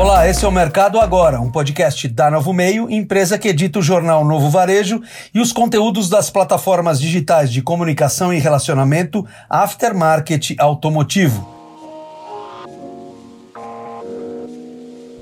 Olá, esse é o Mercado Agora, um podcast da Novo Meio, empresa que edita o jornal Novo Varejo e os conteúdos das plataformas digitais de comunicação e relacionamento Aftermarket Automotivo.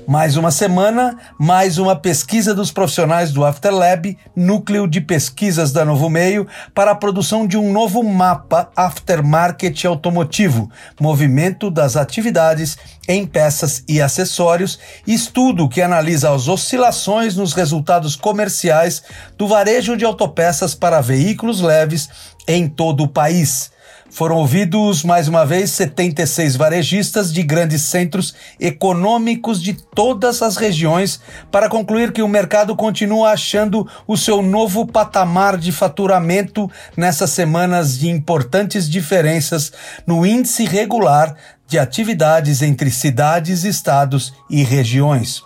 Mais uma semana, mais uma pesquisa dos profissionais do Afterlab, núcleo de pesquisas da Novo Meio, para a produção de um novo mapa aftermarket automotivo, movimento das atividades em peças e acessórios, estudo que analisa as oscilações nos resultados comerciais do varejo de autopeças para veículos leves em todo o país. Foram ouvidos mais uma vez 76 varejistas de grandes centros econômicos de todas as regiões para concluir que o mercado continua achando o seu novo patamar de faturamento nessas semanas de importantes diferenças no índice regular de atividades entre cidades, estados e regiões.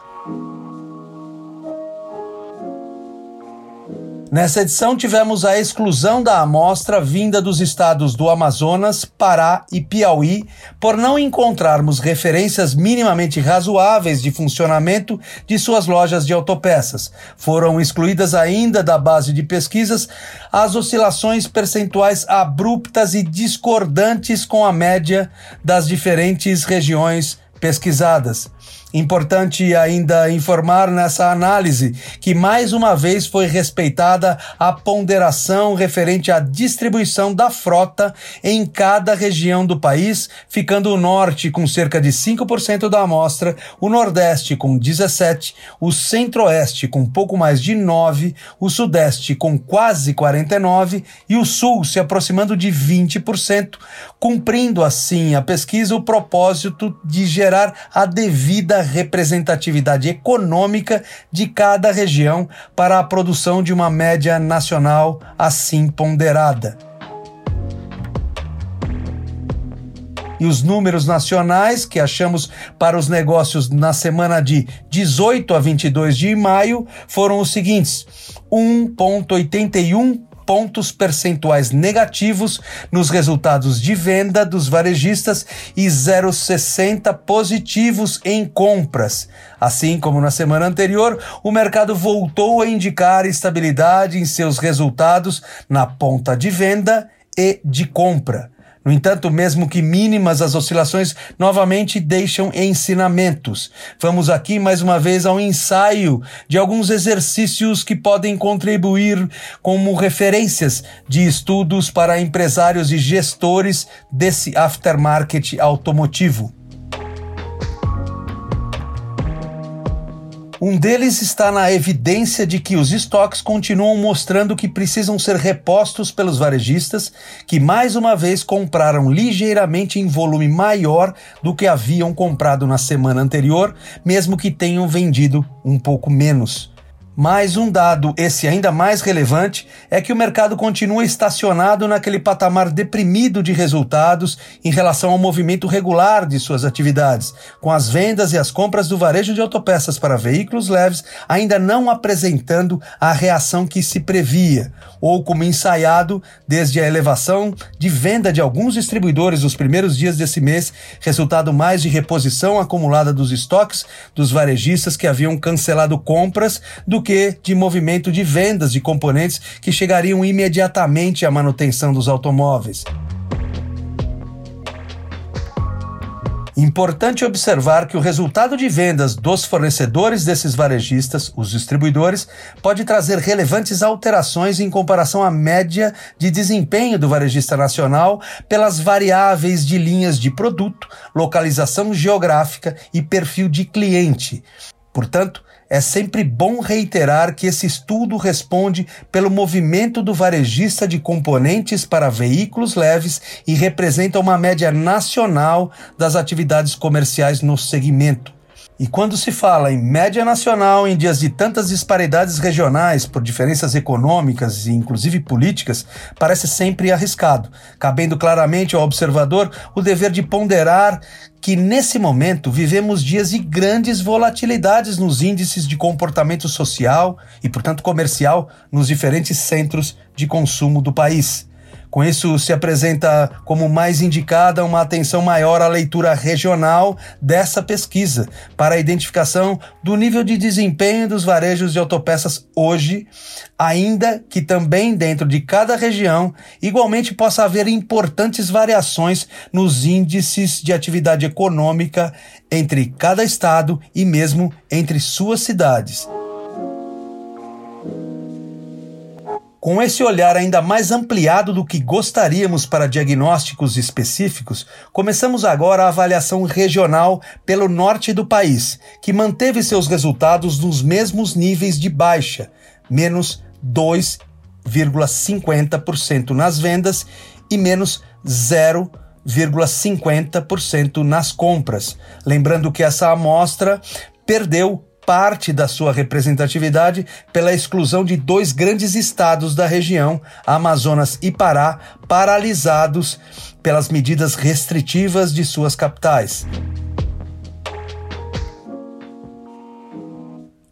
Nessa edição, tivemos a exclusão da amostra vinda dos estados do Amazonas, Pará e Piauí, por não encontrarmos referências minimamente razoáveis de funcionamento de suas lojas de autopeças. Foram excluídas ainda da base de pesquisas as oscilações percentuais abruptas e discordantes com a média das diferentes regiões pesquisadas. Importante ainda informar nessa análise que mais uma vez foi respeitada a ponderação referente à distribuição da frota em cada região do país, ficando o norte com cerca de 5% da amostra, o nordeste com 17, o centro-oeste com pouco mais de 9, o sudeste com quase 49 e o sul se aproximando de 20%, cumprindo assim a pesquisa o propósito de gerar a devida representatividade econômica de cada região para a produção de uma média nacional assim ponderada. e os números nacionais que achamos para os negócios na semana de 18 a 22 de maio foram os seguintes: 1,81 pontos percentuais negativos nos resultados de venda dos varejistas e 0,60 positivos em compras. Assim como na semana anterior, o mercado voltou a indicar estabilidade em seus resultados na ponta de venda e de compra. No entanto, mesmo que mínimas, as oscilações novamente deixam ensinamentos. Vamos aqui mais uma vez ao ensaio de alguns exercícios que podem contribuir como referências de estudos para empresários e gestores desse aftermarket automotivo. Um deles está na evidência de que os estoques continuam mostrando que precisam ser repostos pelos varejistas, que mais uma vez compraram ligeiramente em volume maior do que haviam comprado na semana anterior, mesmo que tenham vendido um pouco menos. Mais um dado, esse ainda mais relevante, é que o mercado continua estacionado naquele patamar deprimido de resultados em relação ao movimento regular de suas atividades, com as vendas e as compras do varejo de autopeças para veículos leves ainda não apresentando a reação que se previa, ou como ensaiado desde a elevação de venda de alguns distribuidores nos primeiros dias desse mês, resultado mais de reposição acumulada dos estoques dos varejistas que haviam cancelado compras do que de movimento de vendas de componentes que chegariam imediatamente à manutenção dos automóveis. Importante observar que o resultado de vendas dos fornecedores desses varejistas, os distribuidores, pode trazer relevantes alterações em comparação à média de desempenho do varejista nacional pelas variáveis de linhas de produto, localização geográfica e perfil de cliente. Portanto, é sempre bom reiterar que esse estudo responde pelo movimento do varejista de componentes para veículos leves e representa uma média nacional das atividades comerciais no segmento. E quando se fala em média nacional em dias de tantas disparidades regionais por diferenças econômicas e inclusive políticas, parece sempre arriscado, cabendo claramente ao observador o dever de ponderar que nesse momento vivemos dias de grandes volatilidades nos índices de comportamento social e, portanto, comercial nos diferentes centros de consumo do país. Com isso, se apresenta como mais indicada uma atenção maior à leitura regional dessa pesquisa, para a identificação do nível de desempenho dos varejos de autopeças hoje, ainda que também dentro de cada região, igualmente possa haver importantes variações nos índices de atividade econômica entre cada estado e mesmo entre suas cidades. Com esse olhar ainda mais ampliado do que gostaríamos para diagnósticos específicos, começamos agora a avaliação regional pelo norte do país, que manteve seus resultados nos mesmos níveis de baixa, menos 2,50% nas vendas e menos 0,50% nas compras. Lembrando que essa amostra perdeu parte da sua representatividade pela exclusão de dois grandes estados da região, Amazonas e Pará, paralisados pelas medidas restritivas de suas capitais.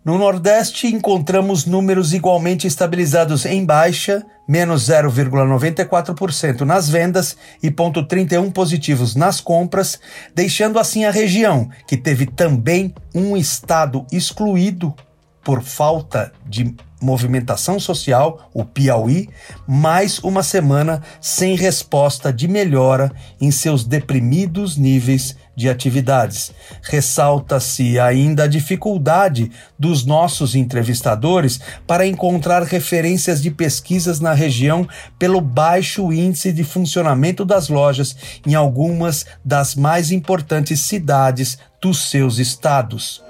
No Nordeste, encontramos números igualmente estabilizados em baixa, menos 0,94% nas vendas e 0,31 positivos nas compras, deixando assim a região, que teve também um estado excluído por falta de movimentação social, o Piauí, mais uma semana sem resposta de melhora em seus deprimidos níveis de atividades. Ressalta-se ainda a dificuldade dos nossos entrevistadores para encontrar referências de pesquisas na região pelo baixo índice de funcionamento das lojas em algumas das mais importantes cidades dos seus estados.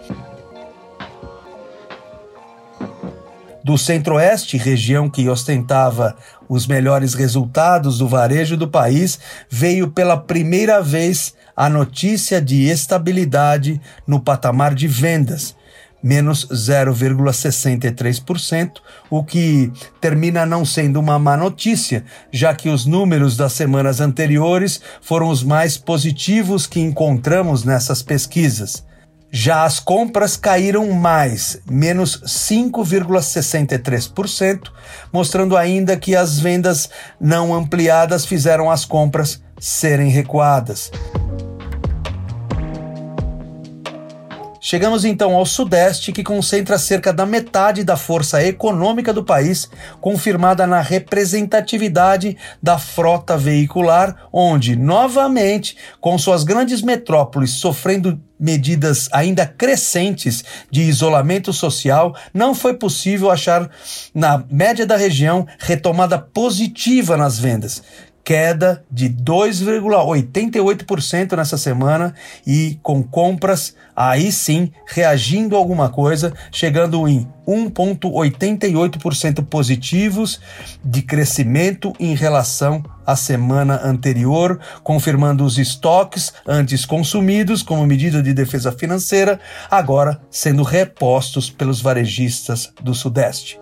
do Centro-Oeste, região que ostentava os melhores resultados do varejo do país, veio pela primeira vez a notícia de estabilidade no patamar de vendas, menos 0,63%, o que termina não sendo uma má notícia, já que os números das semanas anteriores foram os mais positivos que encontramos nessas pesquisas. Já as compras caíram mais, menos 5,63%, mostrando ainda que as vendas não ampliadas fizeram as compras serem recuadas. Chegamos então ao Sudeste, que concentra cerca da metade da força econômica do país, confirmada na representatividade da frota veicular, onde, novamente, com suas grandes metrópoles sofrendo medidas ainda crescentes de isolamento social, não foi possível achar, na média da região, retomada positiva nas vendas, queda de 2,88% nessa semana e com compras aí sim reagindo a alguma coisa, chegando em 1,88% positivos de crescimento em relação à semana anterior, confirmando os estoques antes consumidos como medida de defesa financeira, agora sendo repostos pelos varejistas do Sudeste.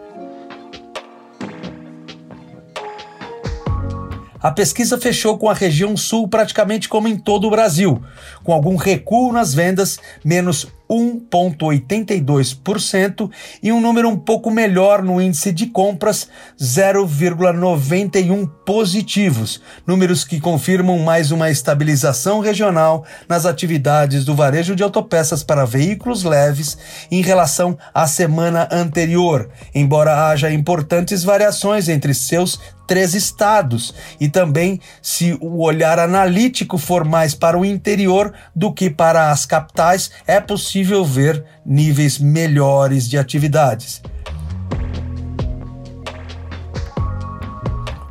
A pesquisa fechou com a região sul praticamente como em todo o Brasil, com algum recuo nas vendas, menos 1,82% e um número um pouco melhor no índice de compras, 0,91 positivos, números que confirmam mais uma estabilização regional nas atividades do varejo de autopeças para veículos leves em relação à semana anterior, embora haja importantes variações entre seus três estados e também se o olhar analítico for mais para o interior do que para as capitais, é possível possível ver níveis melhores de atividades.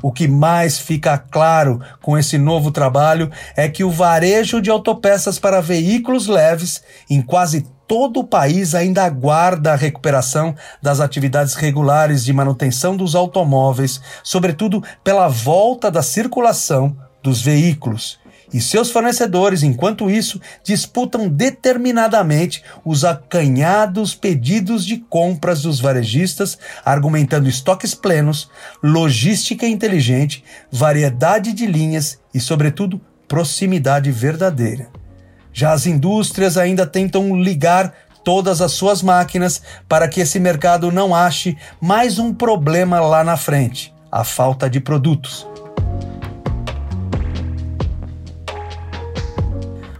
O que mais fica claro com esse novo trabalho é que o varejo de autopeças para veículos leves em quase todo o país ainda aguarda a recuperação das atividades regulares de manutenção dos automóveis, sobretudo pela volta da circulação dos veículos e seus fornecedores, enquanto isso, disputam determinadamente os acanhados pedidos de compras dos varejistas, argumentando estoques plenos, logística inteligente, variedade de linhas e, sobretudo, proximidade verdadeira. Já as indústrias ainda tentam ligar todas as suas máquinas para que esse mercado não ache mais um problema lá na frente: a falta de produtos.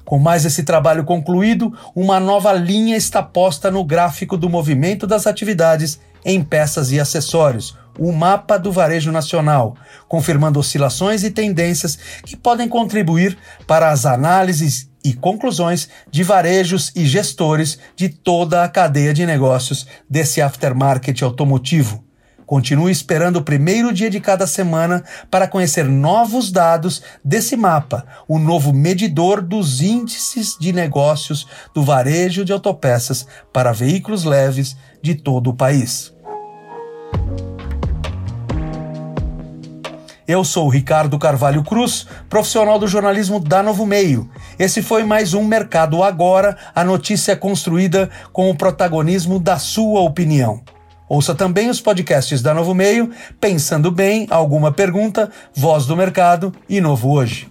Com mais esse trabalho concluído, uma nova linha está posta no gráfico do movimento das atividades em peças e acessórios, o mapa do varejo nacional, confirmando oscilações e tendências que podem contribuir para as análises e conclusões de varejos e gestores de toda a cadeia de negócios desse aftermarket automotivo. Continue esperando o primeiro dia de cada semana para conhecer novos dados desse mapa, o novo medidor dos índices de negócios do varejo de autopeças para veículos leves de todo o país. Eu sou Ricardo Carvalho Cruz, profissional do jornalismo da Novo Meio. Esse foi mais um Mercado Agora, a notícia construída com o protagonismo da sua opinião. Ouça também os podcasts da Novo Meio, Pensando Bem, Alguma Pergunta, Voz do Mercado e Novo Hoje.